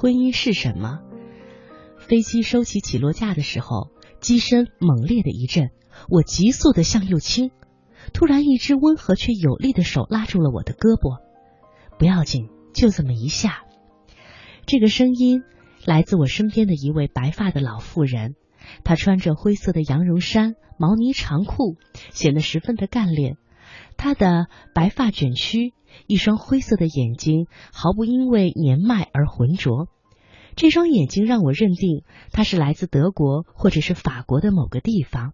婚姻是什么？飞机收起起落架的时候，机身猛烈的一震，我急速的向右倾，突然一只温和却有力的手拉住了我的胳膊。不要紧，就这么一下。这个声音来自我身边的一位白发的老妇人，她穿着灰色的羊绒衫、毛呢长裤，显得十分的干练。他的白发卷曲，一双灰色的眼睛毫不因为年迈而浑浊。这双眼睛让我认定他是来自德国或者是法国的某个地方。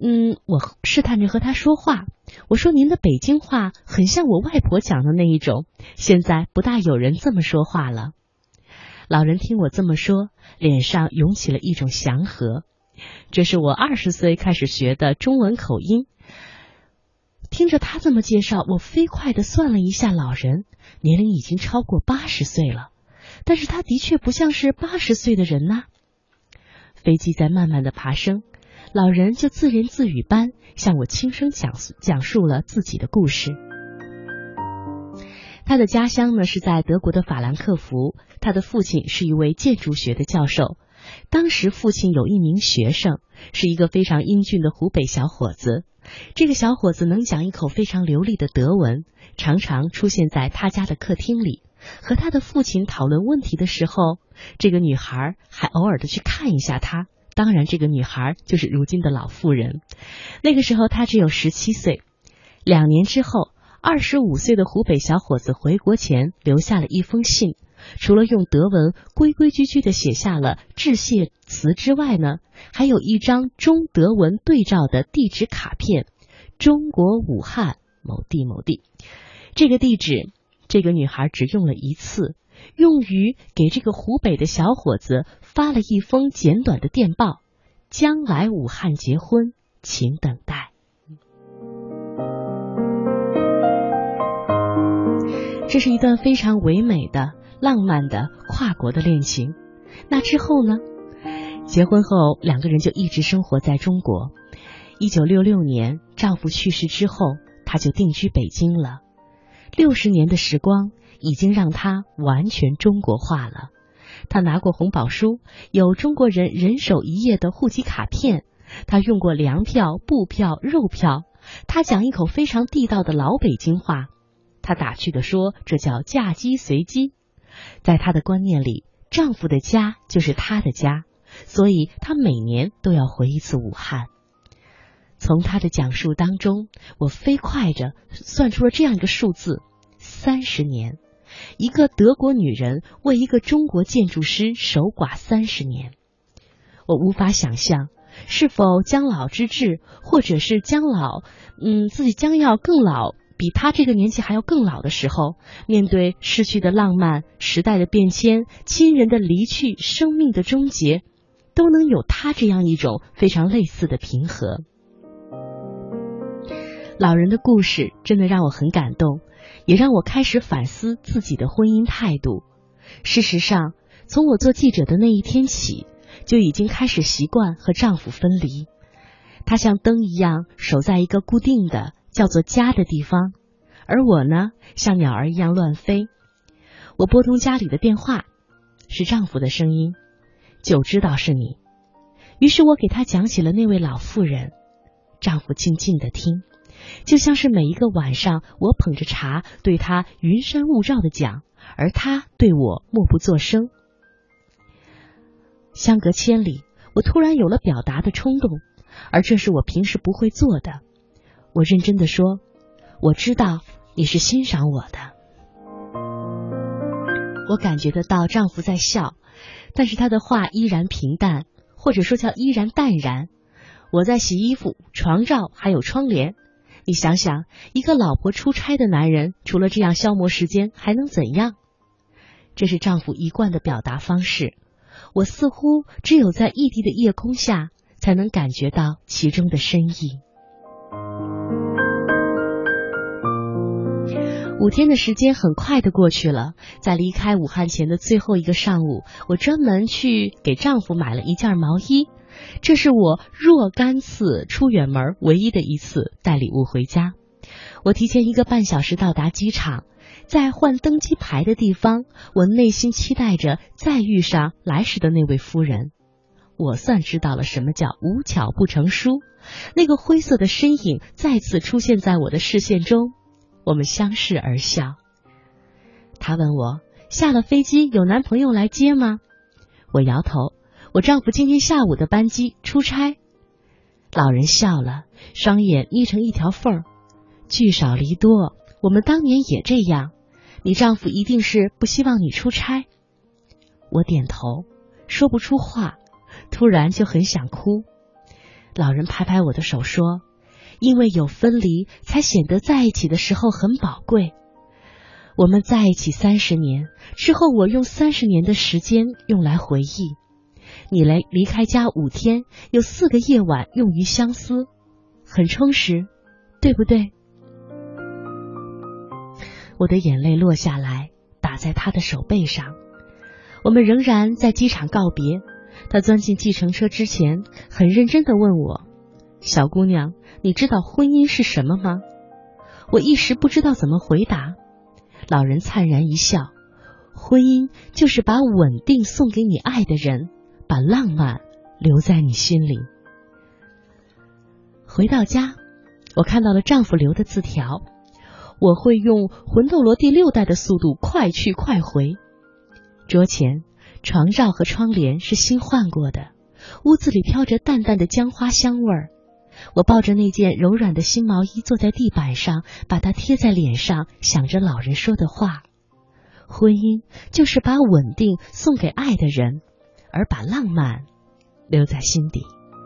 嗯，我试探着和他说话。我说：“您的北京话很像我外婆讲的那一种。”现在不大有人这么说话了。老人听我这么说，脸上涌起了一种祥和。这是我二十岁开始学的中文口音。听着他这么介绍，我飞快的算了一下，老人年龄已经超过八十岁了，但是他的确不像是八十岁的人呐。飞机在慢慢的爬升。老人就自言自语般向我轻声讲述讲述了自己的故事。他的家乡呢是在德国的法兰克福，他的父亲是一位建筑学的教授。当时父亲有一名学生，是一个非常英俊的湖北小伙子。这个小伙子能讲一口非常流利的德文，常常出现在他家的客厅里，和他的父亲讨论问题的时候，这个女孩还偶尔的去看一下他。当然，这个女孩就是如今的老妇人。那个时候她只有十七岁。两年之后，二十五岁的湖北小伙子回国前留下了一封信，除了用德文规规矩矩的写下了致谢词之外呢，还有一张中德文对照的地址卡片：中国武汉某地某地。这个地址，这个女孩只用了一次。用于给这个湖北的小伙子发了一封简短的电报：“将来武汉结婚，请等待。”这是一段非常唯美的、浪漫的跨国的恋情。那之后呢？结婚后，两个人就一直生活在中国。一九六六年，丈夫去世之后，她就定居北京了。六十年的时光。已经让她完全中国化了。她拿过红宝书，有中国人人手一页的户籍卡片。她用过粮票、布票、肉票。他讲一口非常地道的老北京话。他打趣的说：“这叫嫁鸡随鸡。”在她的观念里，丈夫的家就是她的家，所以她每年都要回一次武汉。从她的讲述当中，我飞快着算出了这样一个数字：三十年。一个德国女人为一个中国建筑师守寡三十年，我无法想象是否将老之志，或者是将老，嗯，自己将要更老，比他这个年纪还要更老的时候，面对逝去的浪漫、时代的变迁、亲人的离去、生命的终结，都能有他这样一种非常类似的平和。老人的故事真的让我很感动。也让我开始反思自己的婚姻态度。事实上，从我做记者的那一天起，就已经开始习惯和丈夫分离。他像灯一样守在一个固定的叫做家的地方，而我呢，像鸟儿一样乱飞。我拨通家里的电话，是丈夫的声音，就知道是你。于是我给他讲起了那位老妇人，丈夫静静的听。就像是每一个晚上，我捧着茶对他云山雾罩的讲，而他对我默不作声。相隔千里，我突然有了表达的冲动，而这是我平时不会做的。我认真的说：“我知道你是欣赏我的。”我感觉得到丈夫在笑，但是他的话依然平淡，或者说叫依然淡然。我在洗衣服，床罩还有窗帘。你想想，一个老婆出差的男人，除了这样消磨时间，还能怎样？这是丈夫一贯的表达方式。我似乎只有在异地的夜空下，才能感觉到其中的深意。五天的时间很快的过去了，在离开武汉前的最后一个上午，我专门去给丈夫买了一件毛衣。这是我若干次出远门唯一的一次带礼物回家。我提前一个半小时到达机场，在换登机牌的地方，我内心期待着再遇上来时的那位夫人。我算知道了什么叫无巧不成书。那个灰色的身影再次出现在我的视线中，我们相视而笑。他问我下了飞机有男朋友来接吗？我摇头，我丈夫今天下午的班机出差。老人笑了，双眼眯成一条缝儿。聚少离多，我们当年也这样。你丈夫一定是不希望你出差。我点头，说不出话，突然就很想哭。老人拍拍我的手说：“因为有分离，才显得在一起的时候很宝贵。我们在一起三十年之后，我用三十年的时间用来回忆。你来离开家五天，有四个夜晚用于相思，很充实，对不对？”我的眼泪落下来，打在他的手背上。我们仍然在机场告别。他钻进计程车之前，很认真的问我：“小姑娘，你知道婚姻是什么吗？”我一时不知道怎么回答。老人灿然一笑：“婚姻就是把稳定送给你爱的人，把浪漫留在你心里。”回到家，我看到了丈夫留的字条：“我会用魂斗罗第六代的速度快去快回。”桌前。床罩和窗帘是新换过的，屋子里飘着淡淡的姜花香味儿。我抱着那件柔软的新毛衣坐在地板上，把它贴在脸上，想着老人说的话：婚姻就是把稳定送给爱的人，而把浪漫留在心底。